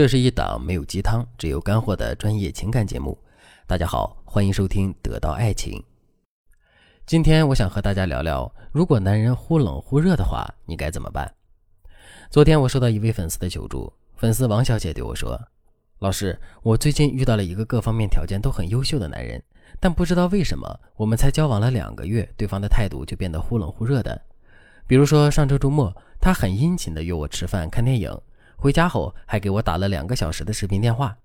这是一档没有鸡汤、只有干货的专业情感节目。大家好，欢迎收听《得到爱情》。今天我想和大家聊聊，如果男人忽冷忽热的话，你该怎么办？昨天我收到一位粉丝的求助，粉丝王小姐对我说：“老师，我最近遇到了一个各方面条件都很优秀的男人，但不知道为什么，我们才交往了两个月，对方的态度就变得忽冷忽热的。比如说上周周末，他很殷勤的约我吃饭、看电影。”回家后还给我打了两个小时的视频电话，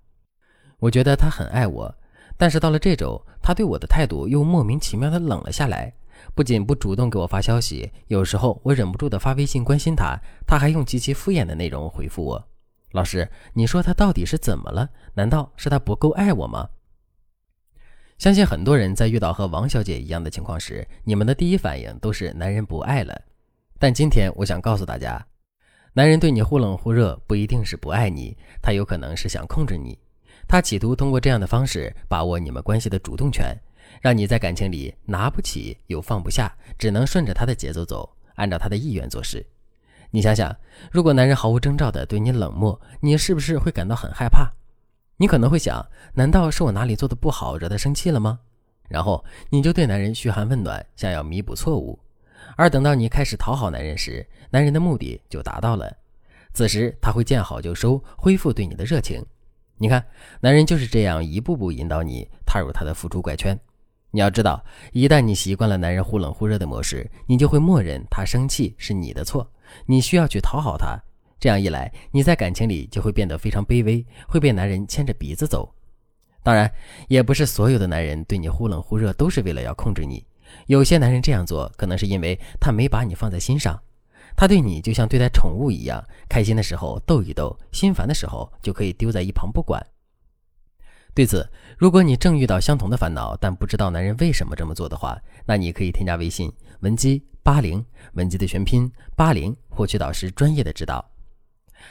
我觉得他很爱我，但是到了这周，他对我的态度又莫名其妙的冷了下来。不仅不主动给我发消息，有时候我忍不住的发微信关心他，他还用极其敷衍的内容回复我。老师，你说他到底是怎么了？难道是他不够爱我吗？相信很多人在遇到和王小姐一样的情况时，你们的第一反应都是男人不爱了。但今天我想告诉大家。男人对你忽冷忽热，不一定是不爱你，他有可能是想控制你，他企图通过这样的方式把握你们关系的主动权，让你在感情里拿不起又放不下，只能顺着他的节奏走，按照他的意愿做事。你想想，如果男人毫无征兆的对你冷漠，你是不是会感到很害怕？你可能会想，难道是我哪里做的不好，惹他生气了吗？然后你就对男人嘘寒问暖，想要弥补错误。而等到你开始讨好男人时，男人的目的就达到了。此时他会见好就收，恢复对你的热情。你看，男人就是这样一步步引导你踏入他的付出怪圈。你要知道，一旦你习惯了男人忽冷忽热的模式，你就会默认他生气是你的错，你需要去讨好他。这样一来，你在感情里就会变得非常卑微，会被男人牵着鼻子走。当然，也不是所有的男人对你忽冷忽热都是为了要控制你。有些男人这样做，可能是因为他没把你放在心上，他对你就像对待宠物一样，开心的时候逗一逗，心烦的时候就可以丢在一旁不管。对此，如果你正遇到相同的烦恼，但不知道男人为什么这么做的话，那你可以添加微信文姬八零，文姬的全拼八零，获取导师专业的指导。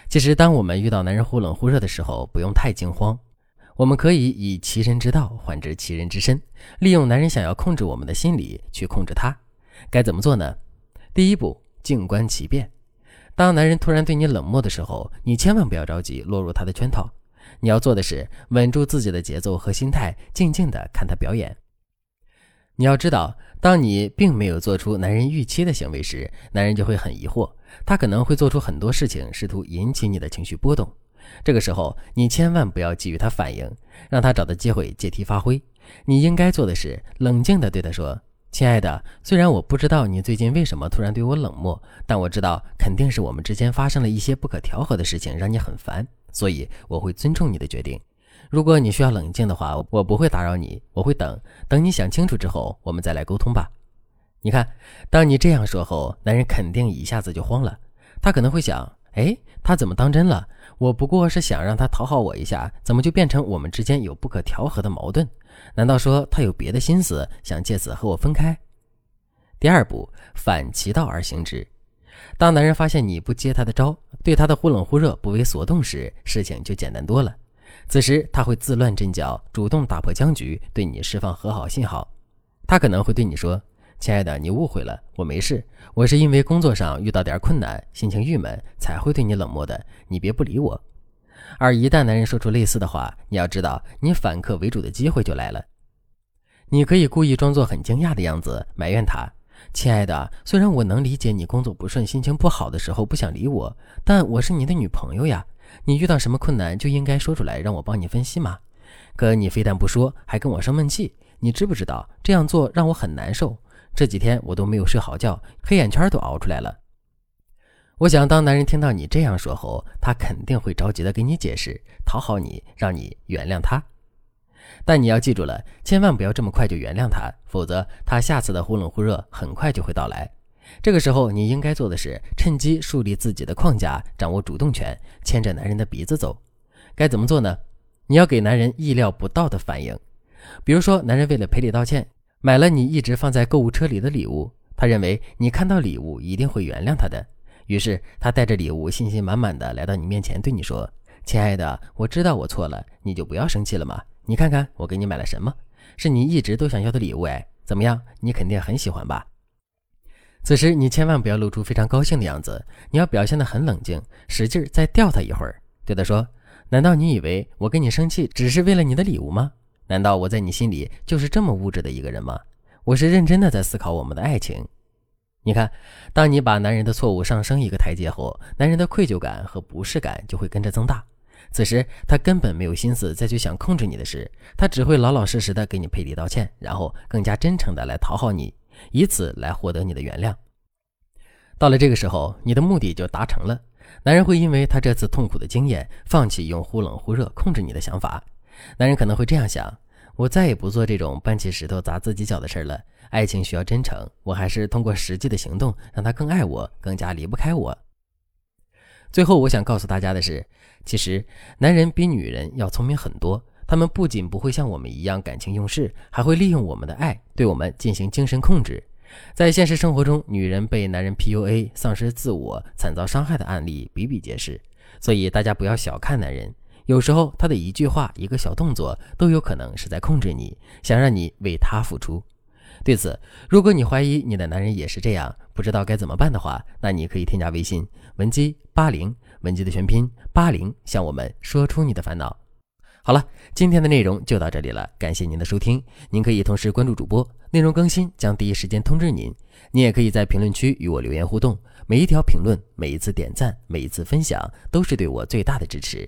其实，当我们遇到男人忽冷忽热的时候，不用太惊慌。我们可以以其人之道还治其人之身，利用男人想要控制我们的心理去控制他。该怎么做呢？第一步，静观其变。当男人突然对你冷漠的时候，你千万不要着急落入他的圈套。你要做的是稳住自己的节奏和心态，静静的看他表演。你要知道，当你并没有做出男人预期的行为时，男人就会很疑惑，他可能会做出很多事情，试图引起你的情绪波动。这个时候，你千万不要给予他反应，让他找到机会借题发挥。你应该做的是冷静地对他说：“亲爱的，虽然我不知道你最近为什么突然对我冷漠，但我知道肯定是我们之间发生了一些不可调和的事情，让你很烦。所以我会尊重你的决定。如果你需要冷静的话，我不会打扰你，我会等等你想清楚之后，我们再来沟通吧。你看，当你这样说后，男人肯定一下子就慌了，他可能会想：哎，他怎么当真了？我不过是想让他讨好我一下，怎么就变成我们之间有不可调和的矛盾？难道说他有别的心思，想借此和我分开？第二步，反其道而行之。当男人发现你不接他的招，对他的忽冷忽热不为所动时，事情就简单多了。此时他会自乱阵脚，主动打破僵局，对你释放和好信号。他可能会对你说。亲爱的，你误会了，我没事，我是因为工作上遇到点困难，心情郁闷才会对你冷漠的，你别不理我。而一旦男人说出类似的话，你要知道，你反客为主的机会就来了。你可以故意装作很惊讶的样子，埋怨他：“亲爱的，虽然我能理解你工作不顺、心情不好的时候不想理我，但我是你的女朋友呀，你遇到什么困难就应该说出来，让我帮你分析嘛。可你非但不说，还跟我生闷气，你知不知道这样做让我很难受？”这几天我都没有睡好觉，黑眼圈都熬出来了。我想，当男人听到你这样说后，他肯定会着急的给你解释，讨好你，让你原谅他。但你要记住了，千万不要这么快就原谅他，否则他下次的忽冷忽热很快就会到来。这个时候，你应该做的是趁机树立自己的框架，掌握主动权，牵着男人的鼻子走。该怎么做呢？你要给男人意料不到的反应，比如说，男人为了赔礼道歉。买了你一直放在购物车里的礼物，他认为你看到礼物一定会原谅他的，于是他带着礼物，信心满满的来到你面前，对你说：“亲爱的，我知道我错了，你就不要生气了嘛。你看看我给你买了什么，是你一直都想要的礼物哎，怎么样？你肯定很喜欢吧？”此时你千万不要露出非常高兴的样子，你要表现得很冷静，使劲儿再吊他一会儿，对他说：“难道你以为我跟你生气只是为了你的礼物吗？难道我在你心里就是这么物质的一个人吗？我是认真的在思考我们的爱情。你看，当你把男人的错误上升一个台阶后，男人的愧疚感和不适感就会跟着增大。此时他根本没有心思再去想控制你的事，他只会老老实实的给你赔礼道歉，然后更加真诚的来讨好你，以此来获得你的原谅。到了这个时候，你的目的就达成了。男人会因为他这次痛苦的经验，放弃用忽冷忽热控制你的想法。男人可能会这样想：我再也不做这种搬起石头砸自己脚的事了。爱情需要真诚，我还是通过实际的行动，让他更爱我，更加离不开我。最后，我想告诉大家的是，其实男人比女人要聪明很多。他们不仅不会像我们一样感情用事，还会利用我们的爱对我们进行精神控制。在现实生活中，女人被男人 PUA、丧失自我、惨遭伤害的案例比比皆是。所以大家不要小看男人，有时候他的一句话、一个小动作都有可能是在控制你，想让你为他付出。对此，如果你怀疑你的男人也是这样，不知道该怎么办的话，那你可以添加微信文姬八零，文姬的全拼八零，向我们说出你的烦恼。好了，今天的内容就到这里了，感谢您的收听。您可以同时关注主播，内容更新将第一时间通知您。您也可以在评论区与我留言互动，每一条评论、每一次点赞、每一次分享，都是对我最大的支持。